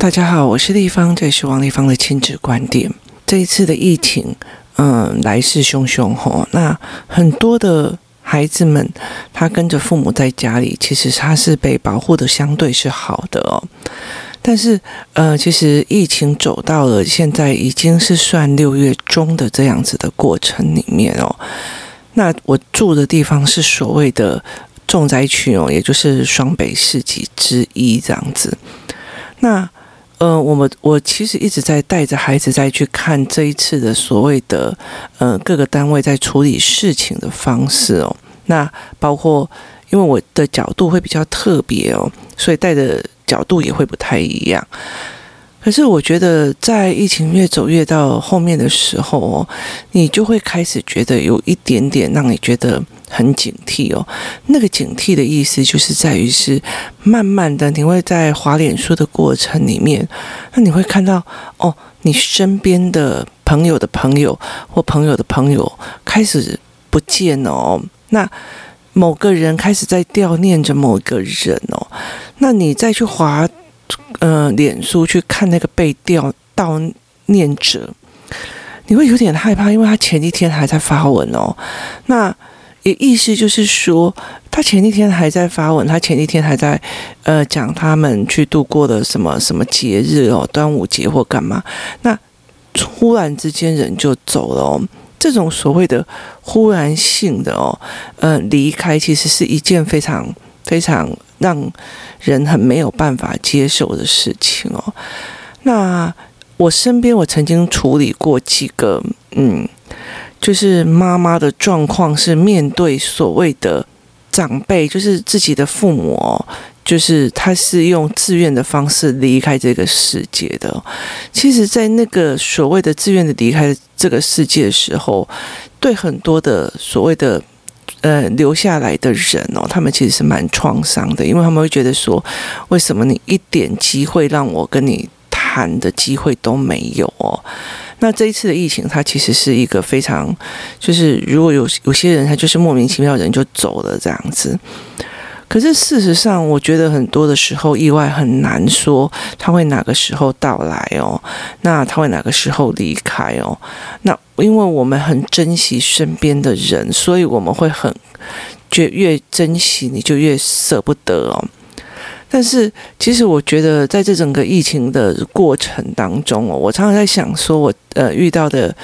大家好，我是丽芳，这是王丽芳的亲子观点。这一次的疫情，嗯，来势汹汹吼。那很多的孩子们，他跟着父母在家里，其实他是被保护的相对是好的哦。但是，呃，其实疫情走到了现在，已经是算六月中的这样子的过程里面哦。那我住的地方是所谓的重灾区哦，也就是双北市级之一这样子。那呃，我们我其实一直在带着孩子再去看这一次的所谓的呃各个单位在处理事情的方式哦。那包括因为我的角度会比较特别哦，所以带的角度也会不太一样。可是我觉得，在疫情越走越到后面的时候哦，你就会开始觉得有一点点让你觉得很警惕哦。那个警惕的意思就是在于是，慢慢的你会在滑脸书的过程里面，那你会看到哦，你身边的朋友的朋友或朋友的朋友开始不见哦。那某个人开始在悼念着某个人哦，那你再去滑。呃，脸书去看那个被悼悼念者，你会有点害怕，因为他前一天还在发文哦。那意思就是说，他前一天还在发文，他前一天还在呃讲他们去度过的什么什么节日哦，端午节或干嘛。那突然之间人就走了哦，这种所谓的忽然性的哦，呃，离开其实是一件非常非常。让人很没有办法接受的事情哦。那我身边我曾经处理过几个，嗯，就是妈妈的状况是面对所谓的长辈，就是自己的父母哦，就是他是用自愿的方式离开这个世界的。其实，在那个所谓的自愿的离开这个世界的时候，对很多的所谓的。呃，留下来的人哦，他们其实是蛮创伤的，因为他们会觉得说，为什么你一点机会让我跟你谈的机会都没有哦？那这一次的疫情，它其实是一个非常，就是如果有有些人他就是莫名其妙人就走了这样子。可是事实上，我觉得很多的时候意外很难说他会哪个时候到来哦，那他会哪个时候离开哦？那因为我们很珍惜身边的人，所以我们会很觉越珍惜你就越舍不得哦。但是其实我觉得在这整个疫情的过程当中哦，我常常在想说，我呃遇到的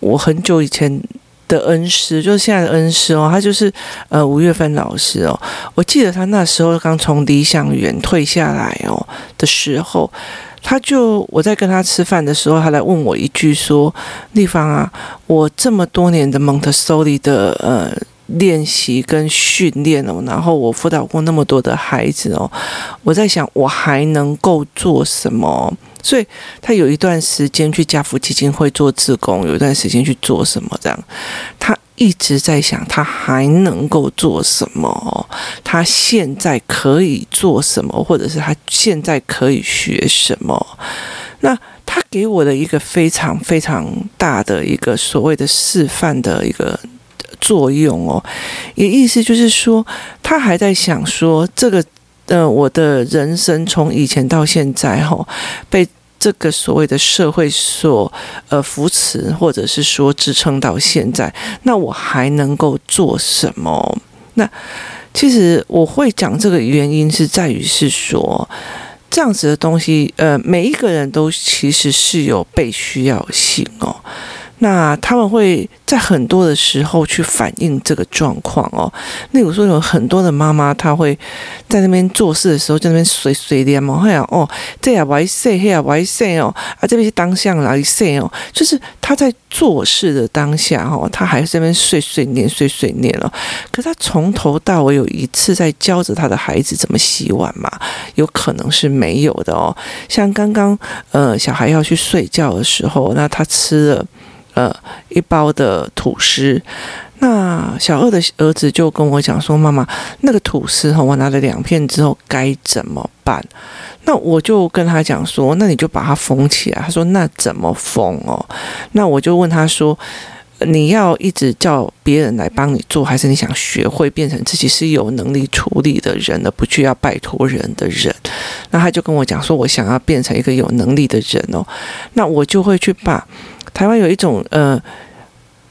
我很久以前。的恩师就是现在的恩师哦，他就是呃吴月芬老师哦。我记得他那时候刚从理想园退下来哦的时候，他就我在跟他吃饭的时候，他来问我一句说：“丽芳啊，我这么多年的蒙特梭利的呃练习跟训练哦，然后我辅导过那么多的孩子哦，我在想我还能够做什么？”所以他有一段时间去家福基金会做志工，有一段时间去做什么这样，他一直在想他还能够做什么，他现在可以做什么，或者是他现在可以学什么。那他给我的一个非常非常大的一个所谓的示范的一个作用哦，也意思就是说，他还在想说这个。呃，我的人生从以前到现在，哈，被这个所谓的社会所呃扶持，或者是说支撑到现在，那我还能够做什么？那其实我会讲这个原因是在于是说，这样子的东西，呃，每一个人都其实是有被需要性哦。那他们会在很多的时候去反映这个状况哦。例如说，有很多的妈妈，她会在那边做事的时候，在那边碎碎念嘛，哎呀哦，这呀歪塞，那呀歪塞哦，啊这边是当下来碎哦，就是她在做事的当下哦，她还是在那边碎碎念、碎碎念哦。可她从头到尾有一次在教着她的孩子怎么洗碗嘛？有可能是没有的哦。像刚刚呃，小孩要去睡觉的时候，那他吃了。呃，一包的吐司，那小二的儿子就跟我讲说：“妈妈，那个吐司哈，我拿了两片之后该怎么办？”那我就跟他讲说：“那你就把它封起来。”他说：“那怎么封哦？”那我就问他说：“你要一直叫别人来帮你做，还是你想学会变成自己是有能力处理的人，而不去要拜托人的人？”那他就跟我讲说，我想要变成一个有能力的人哦，那我就会去把台湾有一种呃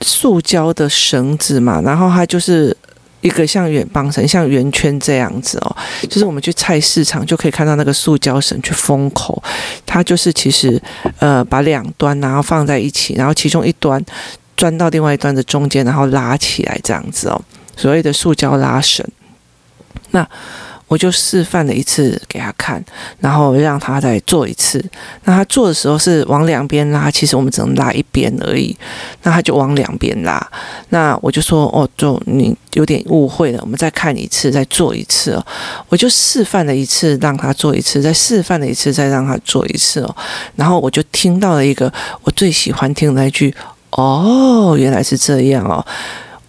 塑胶的绳子嘛，然后它就是。一个像圆棒绳，像圆圈这样子哦，就是我们去菜市场就可以看到那个塑胶绳去封口，它就是其实呃把两端然后放在一起，然后其中一端钻到另外一端的中间，然后拉起来这样子哦，所谓的塑胶拉绳，那。我就示范了一次给他看，然后让他再做一次。那他做的时候是往两边拉，其实我们只能拉一边而已。那他就往两边拉。那我就说：“哦，就你有点误会了，我们再看一次，再做一次哦。”我就示范了一次，让他做一次，再示范了一次，再让他做一次哦。然后我就听到了一个我最喜欢听的那句：“哦，原来是这样哦。”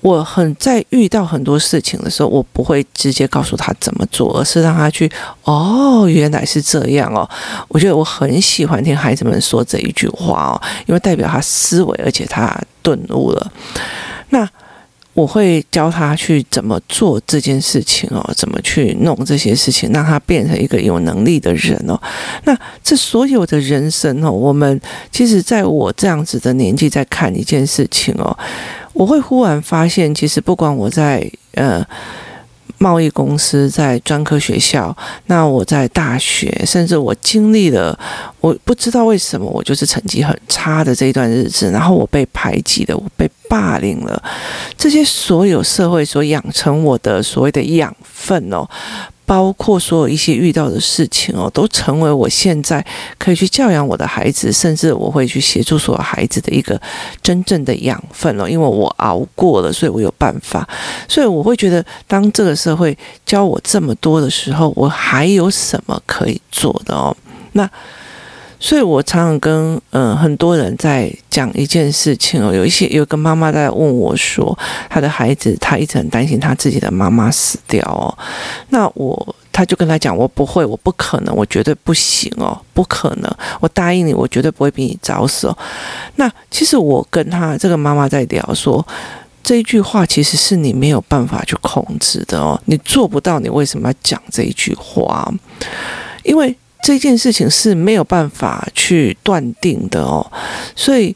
我很在遇到很多事情的时候，我不会直接告诉他怎么做，而是让他去哦，原来是这样哦。我觉得我很喜欢听孩子们说这一句话哦，因为代表他思维，而且他顿悟了。那我会教他去怎么做这件事情哦，怎么去弄这些事情，让他变成一个有能力的人哦。那这所有的人生哦，我们其实在我这样子的年纪在看一件事情哦。我会忽然发现，其实不管我在呃贸易公司、在专科学校，那我在大学，甚至我经历了，我不知道为什么我就是成绩很差的这一段日子，然后我被排挤了，我被霸凌了，这些所有社会所养成我的所谓的养分哦。包括所有一些遇到的事情哦，都成为我现在可以去教养我的孩子，甚至我会去协助所有孩子的一个真正的养分哦。因为我熬过了，所以我有办法。所以我会觉得，当这个社会教我这么多的时候，我还有什么可以做的哦？那。所以我常常跟嗯、很多人在讲一件事情哦，有一些有个妈妈在问我说，她的孩子她一直很担心她自己的妈妈死掉哦，那我他就跟他讲，我不会，我不可能，我绝对不行哦，不可能，我答应你，我绝对不会比你早死哦。那其实我跟他这个妈妈在聊说，这一句话其实是你没有办法去控制的哦，你做不到，你为什么要讲这一句话？因为。这件事情是没有办法去断定的哦，所以，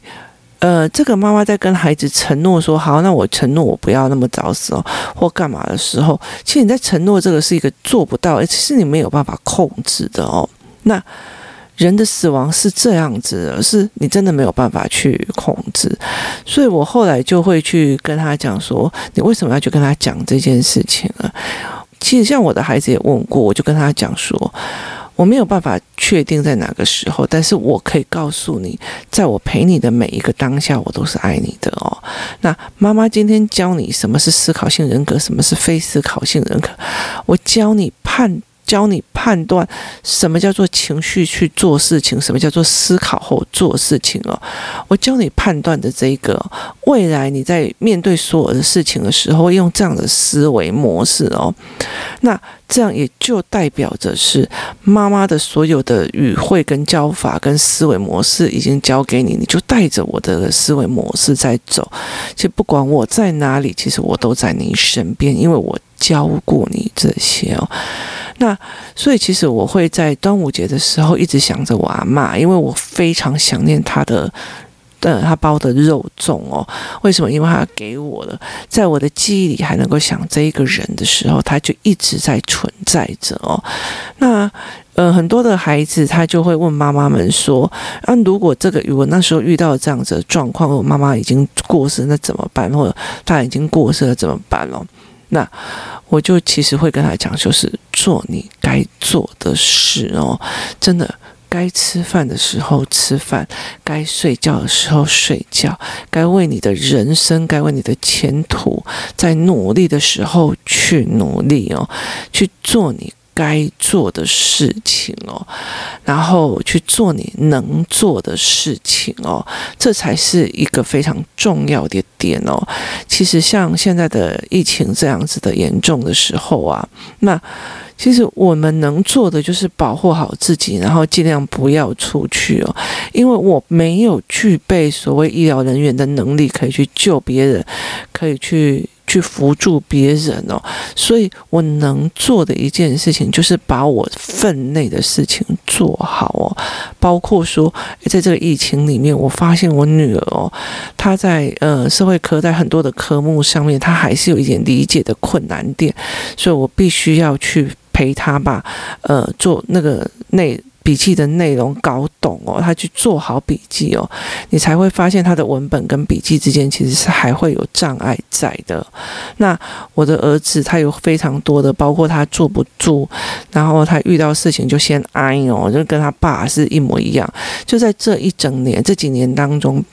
呃，这个妈妈在跟孩子承诺说：“好，那我承诺我不要那么早死哦，或干嘛的时候，其实你在承诺这个是一个做不到，而且是你没有办法控制的哦。那人的死亡是这样子的，是你真的没有办法去控制。所以我后来就会去跟他讲说：你为什么要去跟他讲这件事情呢？其实像我的孩子也问过，我就跟他讲说。”我没有办法确定在哪个时候，但是我可以告诉你，在我陪你的每一个当下，我都是爱你的哦。那妈妈今天教你什么是思考性人格，什么是非思考性人格，我教你判。教你判断什么叫做情绪去做事情，什么叫做思考后做事情哦。我教你判断的这个，未来你在面对所有的事情的时候，用这样的思维模式哦。那这样也就代表着是妈妈的所有的语汇跟教法跟思维模式已经教给你，你就带着我的思维模式在走。其实不管我在哪里，其实我都在你身边，因为我教过你这些哦。那所以其实我会在端午节的时候一直想着我阿妈，因为我非常想念她的，呃，她包的肉粽哦。为什么？因为她给我的，在我的记忆里还能够想这一个人的时候，他就一直在存在着哦。那呃，很多的孩子他就会问妈妈们说：“啊，如果这个我那时候遇到这样子的状况，我妈妈已经过世，那怎么办？或者她已经过世了怎么办了？”那我就其实会跟他讲，就是做你该做的事哦，真的，该吃饭的时候吃饭，该睡觉的时候睡觉，该为你的人生，该为你的前途，在努力的时候去努力哦，去做你。该做的事情哦，然后去做你能做的事情哦，这才是一个非常重要的点哦。其实像现在的疫情这样子的严重的时候啊，那其实我们能做的就是保护好自己，然后尽量不要出去哦，因为我没有具备所谓医疗人员的能力可以去救别人，可以去。去扶助别人哦，所以我能做的一件事情就是把我分内的事情做好哦，包括说，在这个疫情里面，我发现我女儿哦，她在呃社会科在很多的科目上面，她还是有一点理解的困难点，所以我必须要去陪她吧，呃，做那个内。笔记的内容搞懂哦，他去做好笔记哦，你才会发现他的文本跟笔记之间其实是还会有障碍在的。那我的儿子他有非常多的，包括他坐不住，然后他遇到事情就先挨哦，就跟他爸是一模一样。就在这一整年这几年当中，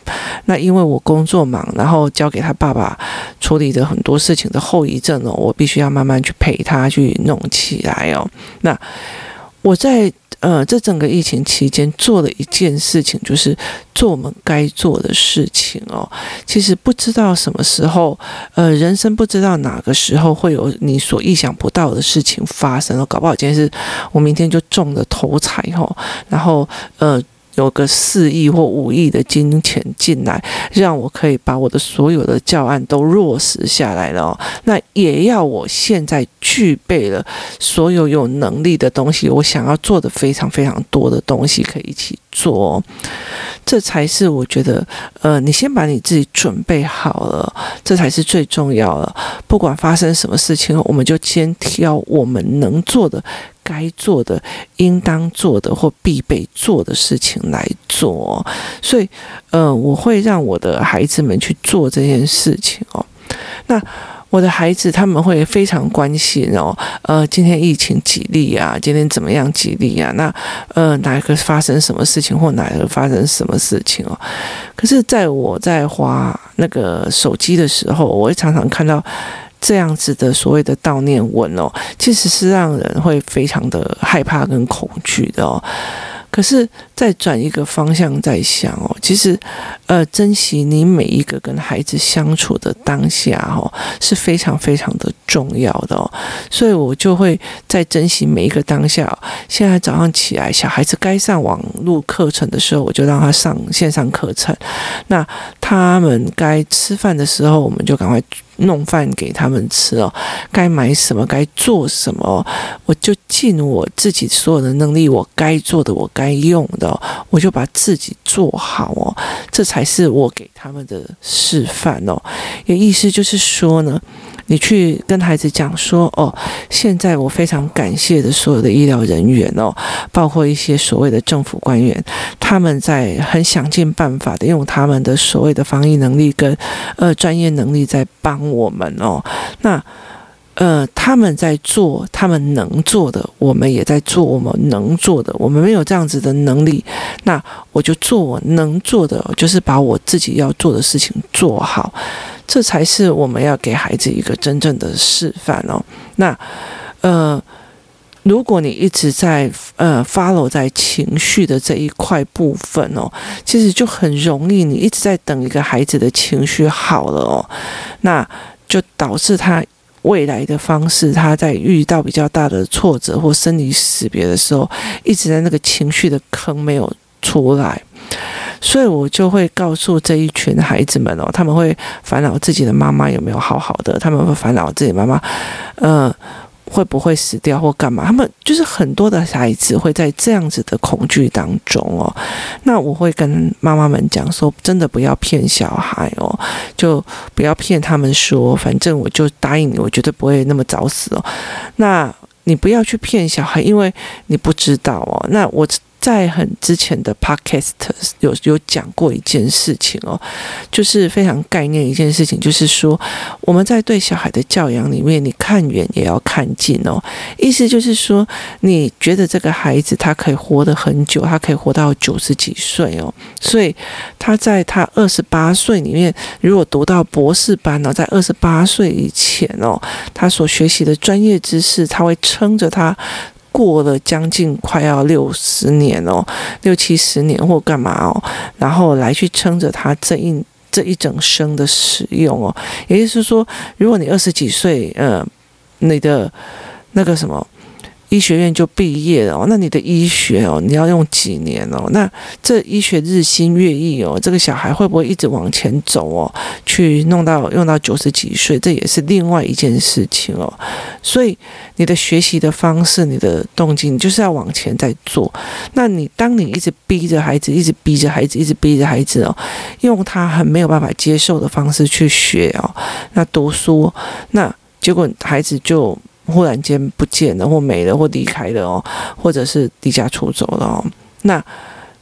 那因为我工作忙，然后交给他爸爸处理的很多事情的后遗症哦，我必须要慢慢去陪他去弄起来哦。那我在。呃，这整个疫情期间做了一件事情，就是做我们该做的事情哦。其实不知道什么时候，呃，人生不知道哪个时候会有你所意想不到的事情发生了。搞不好今天是我明天就中了头彩哦，然后呃。有个四亿或五亿的金钱进来，让我可以把我的所有的教案都落实下来了。那也要我现在具备了所有有能力的东西，我想要做的非常非常多的东西可以一起做。这才是我觉得，呃，你先把你自己准备好了，这才是最重要的。不管发生什么事情，我们就先挑我们能做的。该做的、应当做的或必备做的事情来做，所以，呃，我会让我的孩子们去做这件事情哦。那我的孩子他们会非常关心哦，呃，今天疫情几例啊？今天怎么样几例啊？那呃，哪一个发生什么事情或哪一个发生什么事情哦？可是，在我在滑那个手机的时候，我会常常看到。这样子的所谓的悼念文哦，其实是让人会非常的害怕跟恐惧的哦。可是再转一个方向在想哦，其实呃，珍惜你每一个跟孩子相处的当下哦，是非常非常的重要的哦。所以我就会在珍惜每一个当下。现在早上起来，小孩子该上网络课程的时候，我就让他上线上课程。那他们该吃饭的时候，我们就赶快。弄饭给他们吃哦，该买什么，该做什么，我就尽我自己所有的能力，我该做的，我该用的，我就把自己做好哦，这才是我给他们的示范哦。也意思就是说呢。你去跟孩子讲说哦，现在我非常感谢的所有的医疗人员哦，包括一些所谓的政府官员，他们在很想尽办法的用他们的所谓的防疫能力跟呃专业能力在帮我们哦。那呃他们在做他们能做的，我们也在做我们能做的。我们没有这样子的能力，那我就做我能做的，就是把我自己要做的事情做好。这才是我们要给孩子一个真正的示范哦。那，呃，如果你一直在呃 follow 在情绪的这一块部分哦，其实就很容易，你一直在等一个孩子的情绪好了哦，那就导致他未来的方式，他在遇到比较大的挫折或生离死别的时候，一直在那个情绪的坑没有出来。所以我就会告诉这一群孩子们哦，他们会烦恼自己的妈妈有没有好好的，他们会烦恼自己妈妈，呃，会不会死掉或干嘛？他们就是很多的孩子会在这样子的恐惧当中哦。那我会跟妈妈们讲说，真的不要骗小孩哦，就不要骗他们说，反正我就答应你，我绝对不会那么早死哦。那你不要去骗小孩，因为你不知道哦。那我。在很之前的 podcast 有有讲过一件事情哦，就是非常概念一件事情，就是说我们在对小孩的教养里面，你看远也要看近哦。意思就是说，你觉得这个孩子他可以活得很久，他可以活到九十几岁哦，所以他在他二十八岁里面，如果读到博士班呢，在二十八岁以前哦，他所学习的专业知识，他会撑着他。过了将近快要六十年哦，六七十年或干嘛哦，然后来去撑着他这一这一整生的使用哦，也就是说，如果你二十几岁，呃，你的那个什么，医学院就毕业了哦，那你的医学哦，你要用几年哦？那这医学日新月异哦，这个小孩会不会一直往前走哦？去弄到用到九十几岁，这也是另外一件事情哦。所以你的学习的方式，你的动机，你就是要往前在做。那你当你一直逼着孩子，一直逼着孩子，一直逼着孩子哦，用他很没有办法接受的方式去学哦，那读书，那结果孩子就。忽然间不见了，或没了，或离开了哦，或者是离家出走了哦。那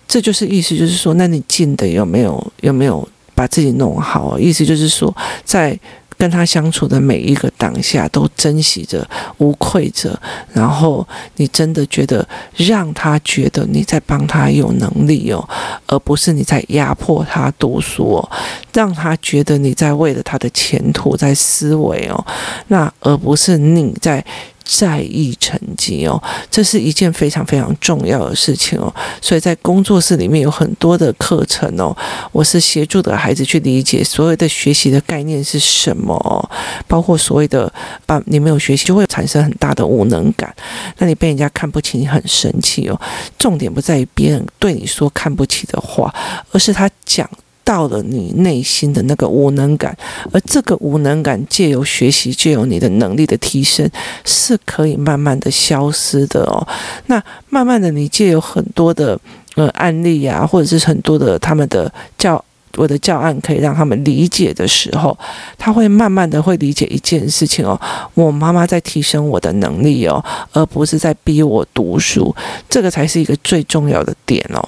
这就是意思，就是说，那你进的有没有有没有把自己弄好？意思就是说，在。跟他相处的每一个当下都珍惜着、无愧着，然后你真的觉得让他觉得你在帮他有能力哦，而不是你在压迫他读书哦，让他觉得你在为了他的前途在思维哦，那而不是你在。在意成绩哦，这是一件非常非常重要的事情哦。所以在工作室里面有很多的课程哦，我是协助的孩子去理解所谓的学习的概念是什么哦，包括所谓的把你没有学习就会产生很大的无能感，那你被人家看不起，你很生气哦。重点不在于别人对你说看不起的话，而是他讲。到了你内心的那个无能感，而这个无能感借由学习，借由你的能力的提升，是可以慢慢的消失的哦。那慢慢的，你借由很多的呃案例啊，或者是很多的他们的教我的教案，可以让他们理解的时候，他会慢慢的会理解一件事情哦，我妈妈在提升我的能力哦，而不是在逼我读书，这个才是一个最重要的点哦。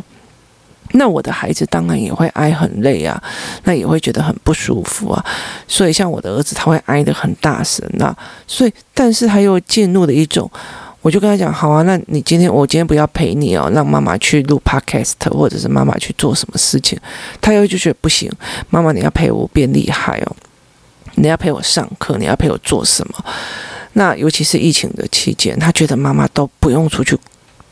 那我的孩子当然也会挨很累啊，那也会觉得很不舒服啊。所以像我的儿子，他会挨得很大声啊。所以，但是他又进入了一种，我就跟他讲，好啊，那你今天我今天不要陪你哦，让妈妈去录 podcast，或者是妈妈去做什么事情，他又就觉得不行，妈妈你要陪我变厉害哦，你要陪我上课，你要陪我做什么？那尤其是疫情的期间，他觉得妈妈都不用出去。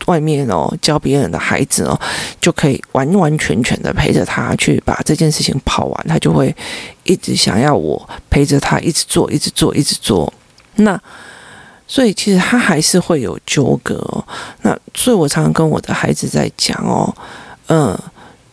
外面哦，教别人的孩子哦，就可以完完全全的陪着他去把这件事情跑完，他就会一直想要我陪着他一直做，一直做，一直做。那所以其实他还是会有纠葛哦。那所以我常常跟我的孩子在讲哦，嗯，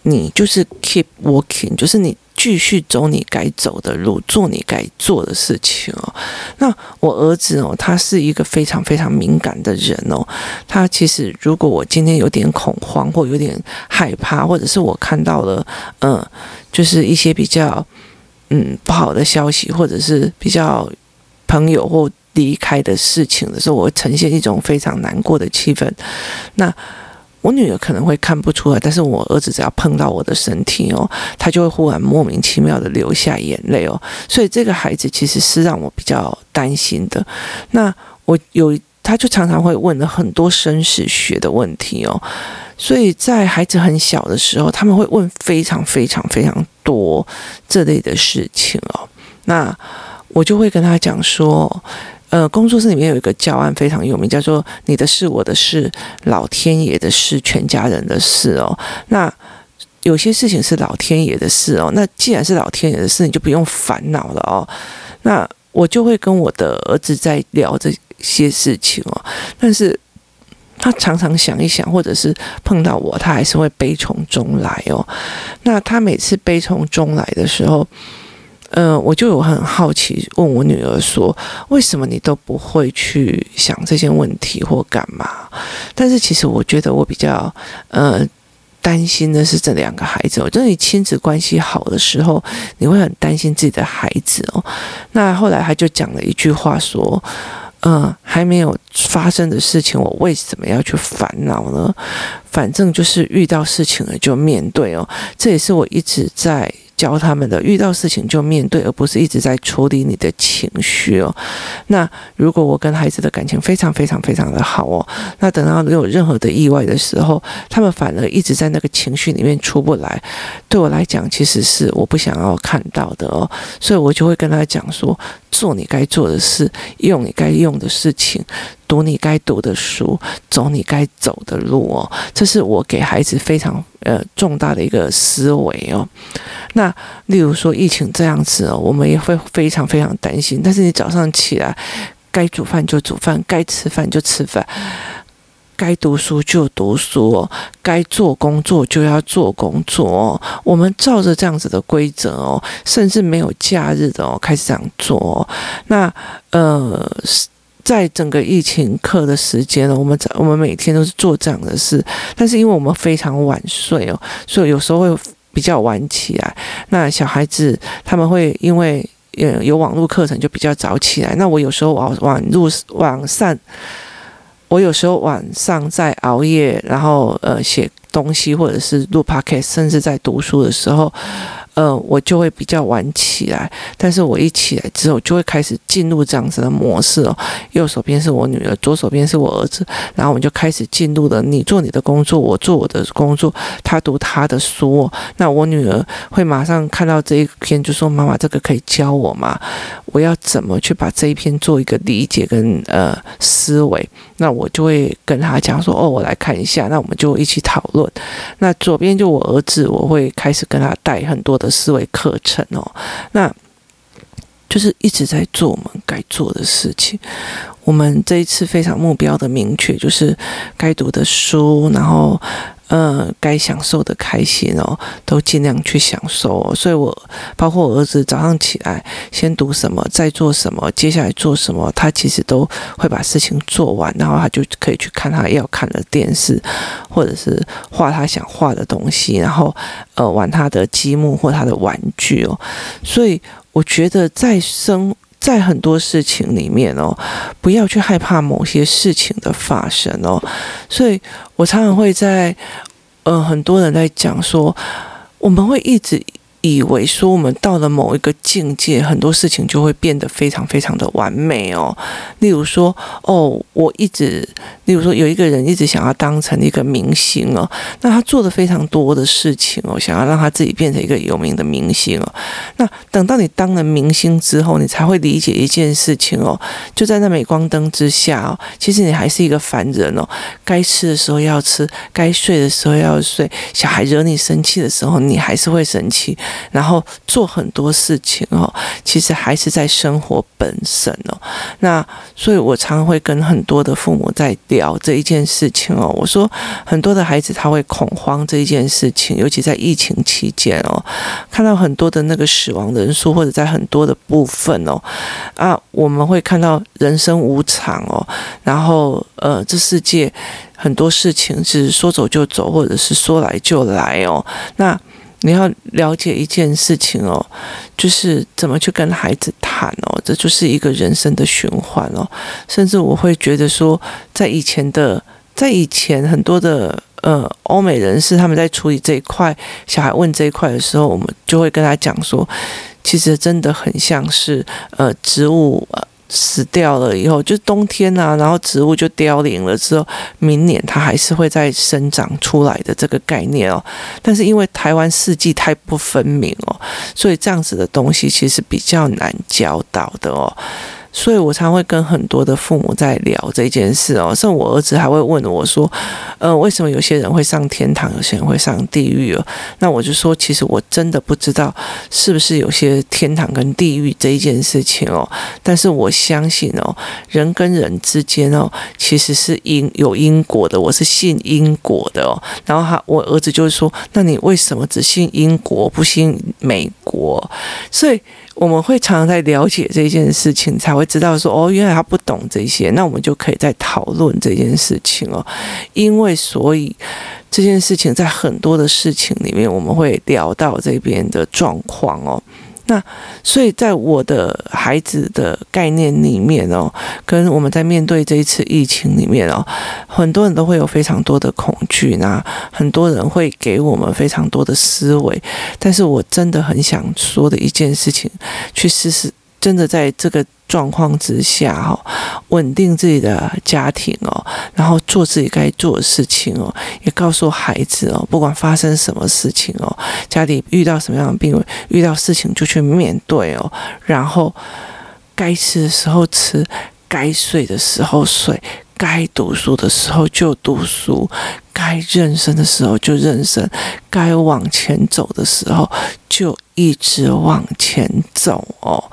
你就是 keep working，就是你。继续走你该走的路，做你该做的事情哦。那我儿子哦，他是一个非常非常敏感的人哦。他其实如果我今天有点恐慌，或有点害怕，或者是我看到了嗯，就是一些比较嗯不好的消息，或者是比较朋友或离开的事情的时候，我会呈现一种非常难过的气氛。那我女儿可能会看不出来，但是我儿子只要碰到我的身体哦，他就会忽然莫名其妙的流下眼泪哦。所以这个孩子其实是让我比较担心的。那我有，他就常常会问了很多生死学的问题哦。所以在孩子很小的时候，他们会问非常非常非常多这类的事情哦。那我就会跟他讲说。呃，工作室里面有一个教案非常有名，叫做“你的事，我的事，老天爷的事，全家人的事”哦。那有些事情是老天爷的事哦。那既然是老天爷的事，你就不用烦恼了哦。那我就会跟我的儿子在聊这些事情哦。但是他常常想一想，或者是碰到我，他还是会悲从中来哦。那他每次悲从中来的时候，嗯、我就有很好奇，问我女儿说：“为什么你都不会去想这些问题或干嘛？”但是其实我觉得我比较呃担心的是这两个孩子。我觉得你亲子关系好的时候，你会很担心自己的孩子哦。那后来他就讲了一句话说：“嗯、还没有发生的事情，我为什么要去烦恼呢？反正就是遇到事情了就面对哦。”这也是我一直在。教他们的，遇到事情就面对，而不是一直在处理你的情绪哦。那如果我跟孩子的感情非常非常非常的好哦，那等到有任何的意外的时候，他们反而一直在那个情绪里面出不来。对我来讲，其实是我不想要看到的哦。所以我就会跟他讲说：做你该做的事，用你该用的事情。读你该读的书，走你该走的路哦，这是我给孩子非常呃重大的一个思维哦。那例如说疫情这样子哦，我们也会非常非常担心。但是你早上起来该煮饭就煮饭，该吃饭就吃饭。该读书就读书，该做工作就要做工作。我们照着这样子的规则哦，甚至没有假日的哦，开始这样做。那呃，在整个疫情课的时间呢，我们我们每天都是做这样的事，但是因为我们非常晚睡哦，所以有时候会比较晚起来。那小孩子他们会因为呃有网络课程就比较早起来。那我有时候网网络网上。我有时候晚上在熬夜，然后呃写东西，或者是录 podcast，甚至在读书的时候。呃，我就会比较晚起来，但是我一起来之后，就会开始进入这样子的模式哦。右手边是我女儿，左手边是我儿子，然后我们就开始进入了你做你的工作，我做我的工作，他读他的书。那我女儿会马上看到这一篇，就说：“妈妈，这个可以教我吗？我要怎么去把这一篇做一个理解跟呃思维？”那我就会跟他讲说：“哦，我来看一下。”那我们就一起讨论。那左边就我儿子，我会开始跟他带很多的思维课程哦，那就是一直在做我们该做的事情。我们这一次非常目标的明确，就是该读的书，然后。呃，该享受的开心哦，都尽量去享受。所以我包括我儿子早上起来先读什么，再做什么，接下来做什么，他其实都会把事情做完，然后他就可以去看他要看的电视，或者是画他想画的东西，然后呃玩他的积木或他的玩具哦。所以我觉得在生。在很多事情里面哦，不要去害怕某些事情的发生哦，所以我常常会在，呃，很多人在讲说，我们会一直。以为说我们到了某一个境界，很多事情就会变得非常非常的完美哦。例如说，哦，我一直，例如说有一个人一直想要当成一个明星哦，那他做的非常多的事情哦，想要让他自己变成一个有名的明星哦。那等到你当了明星之后，你才会理解一件事情哦，就在那镁光灯之下哦，其实你还是一个凡人哦。该吃的时候要吃，该睡的时候要睡，小孩惹你生气的时候，你还是会生气。然后做很多事情哦，其实还是在生活本身哦。那所以，我常常会跟很多的父母在聊这一件事情哦。我说，很多的孩子他会恐慌这一件事情，尤其在疫情期间哦，看到很多的那个死亡人数，或者在很多的部分哦，啊，我们会看到人生无常哦。然后，呃，这世界很多事情是说走就走，或者是说来就来哦。那你要了解一件事情哦，就是怎么去跟孩子谈哦，这就是一个人生的循环哦。甚至我会觉得说，在以前的，在以前很多的呃欧美人士他们在处理这一块，小孩问这一块的时候，我们就会跟他讲说，其实真的很像是呃植物。死掉了以后，就冬天啊，然后植物就凋零了之后，明年它还是会再生长出来的这个概念哦。但是因为台湾四季太不分明哦，所以这样子的东西其实比较难教导的哦。所以我常会跟很多的父母在聊这件事哦，像我儿子还会问我说：“呃，为什么有些人会上天堂，有些人会上地狱哦？”那我就说，其实我真的不知道是不是有些天堂跟地狱这一件事情哦。但是我相信哦，人跟人之间哦，其实是因有因果的。我是信因果的哦。然后他我儿子就会说：“那你为什么只信因果，不信美我？”所以。我们会常常在了解这件事情，才会知道说哦，原来他不懂这些，那我们就可以在讨论这件事情哦。因为所以这件事情在很多的事情里面，我们会聊到这边的状况哦。那所以，在我的孩子的概念里面哦，跟我们在面对这一次疫情里面哦，很多人都会有非常多的恐惧，那很多人会给我们非常多的思维，但是我真的很想说的一件事情，去试试。真的在这个状况之下，哈，稳定自己的家庭哦，然后做自己该做的事情哦，也告诉孩子哦，不管发生什么事情哦，家里遇到什么样的病，遇到事情就去面对哦，然后该吃的时候吃，该睡的时候睡，该读书的时候就读书，该认生的时候就认生，该往前走的时候就一直往前走哦，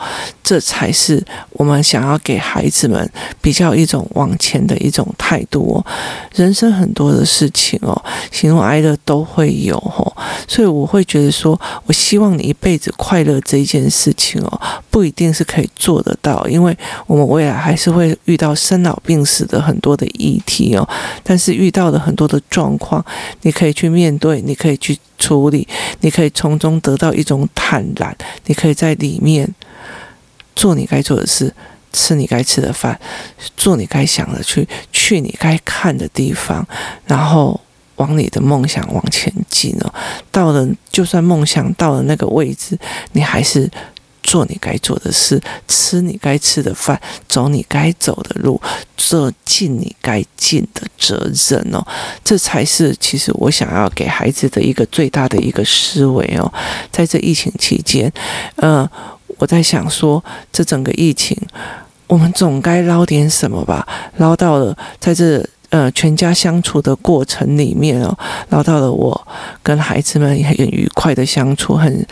这才是我们想要给孩子们比较一种往前的一种态度哦。人生很多的事情哦，喜怒哀乐都会有哦，所以我会觉得说，我希望你一辈子快乐这一件事情哦，不一定是可以做得到，因为我们未来还是会遇到生老病死的很多的议题哦。但是遇到的很多的状况，你可以去面对，你可以去处理，你可以从中得到一种坦然，你可以在里面做你该做的事，吃你该吃的饭，做你该想的去，去你该看的地方，然后往你的梦想往前进哦。到了，就算梦想到了那个位置，你还是。做你该做的事，吃你该吃的饭，走你该走的路，做尽你该尽的责任哦，这才是其实我想要给孩子的一个最大的一个思维哦。在这疫情期间，呃，我在想说，这整个疫情，我们总该捞点什么吧？捞到了，在这。呃，全家相处的过程里面哦，捞到了我跟孩子们很愉快的相处，很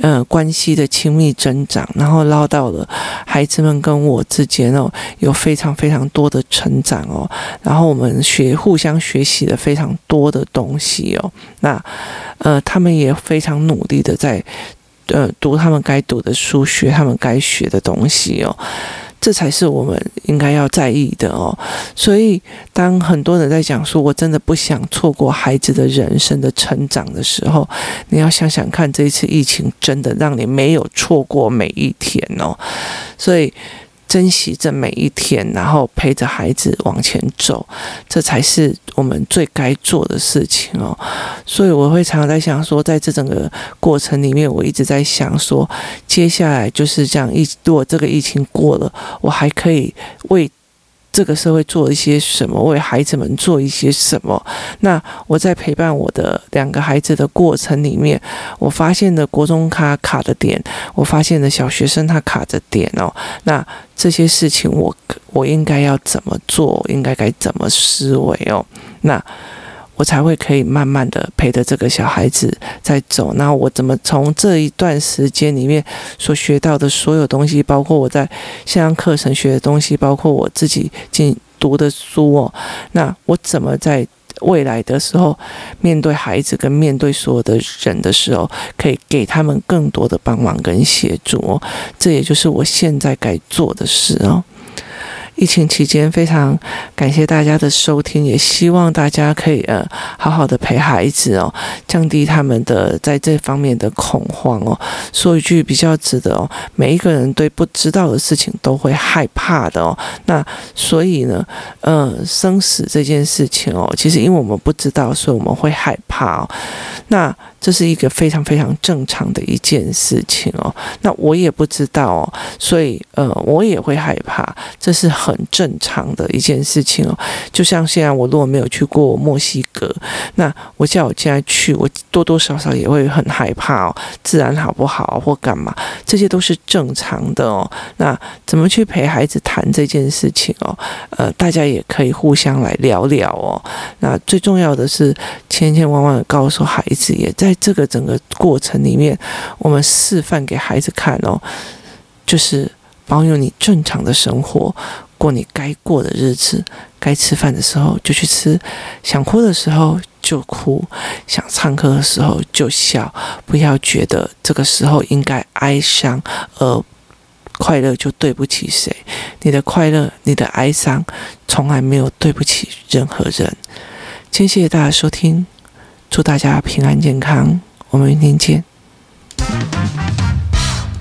呃关系的亲密增长，然后捞到了孩子们跟我之间哦，有非常非常多的成长哦，然后我们学互相学习了非常多的东西哦，那呃他们也非常努力的在呃读他们该读的书，学他们该学的东西哦。这才是我们应该要在意的哦。所以，当很多人在讲说“我真的不想错过孩子的人生的成长”的时候，你要想想看，这一次疫情真的让你没有错过每一天哦。所以。珍惜这每一天，然后陪着孩子往前走，这才是我们最该做的事情哦。所以我会常常在想说，在这整个过程里面，我一直在想说，接下来就是这样一，如果这个疫情过了，我还可以为。这个社会做一些什么，为孩子们做一些什么？那我在陪伴我的两个孩子的过程里面，我发现的国中卡卡的点，我发现的小学生他卡着点哦。那这些事情我我应该要怎么做？应该该怎么思维哦？那。我才会可以慢慢的陪着这个小孩子在走。那我怎么从这一段时间里面所学到的所有东西，包括我在线上课程学的东西，包括我自己进读的书哦，那我怎么在未来的时候面对孩子跟面对所有的人的时候，可以给他们更多的帮忙跟协助哦？这也就是我现在该做的事哦。疫情期间，非常感谢大家的收听，也希望大家可以呃好好的陪孩子哦，降低他们的在这方面的恐慌哦。说一句比较值得哦，每一个人对不知道的事情都会害怕的哦。那所以呢，呃，生死这件事情哦，其实因为我们不知道，所以我们会害怕哦。那这是一个非常非常正常的一件事情哦。那我也不知道哦，所以呃，我也会害怕，这是很正常的一件事情哦。就像现在我如果没有去过墨西哥，那我叫我现在去，我多多少少也会很害怕哦。治安好不好或干嘛，这些都是正常的哦。那怎么去陪孩子谈这件事情哦？呃，大家也可以互相来聊聊哦。那最重要的是，千千万万的告诉孩子，也在在。这个整个过程里面，我们示范给孩子看哦，就是保有你正常的生活，过你该过的日子，该吃饭的时候就去吃，想哭的时候就哭，想唱歌的时候就笑，不要觉得这个时候应该哀伤，而快乐就对不起谁。你的快乐，你的哀伤，从来没有对不起任何人。今天谢谢大家收听。祝大家平安健康，我们明天见。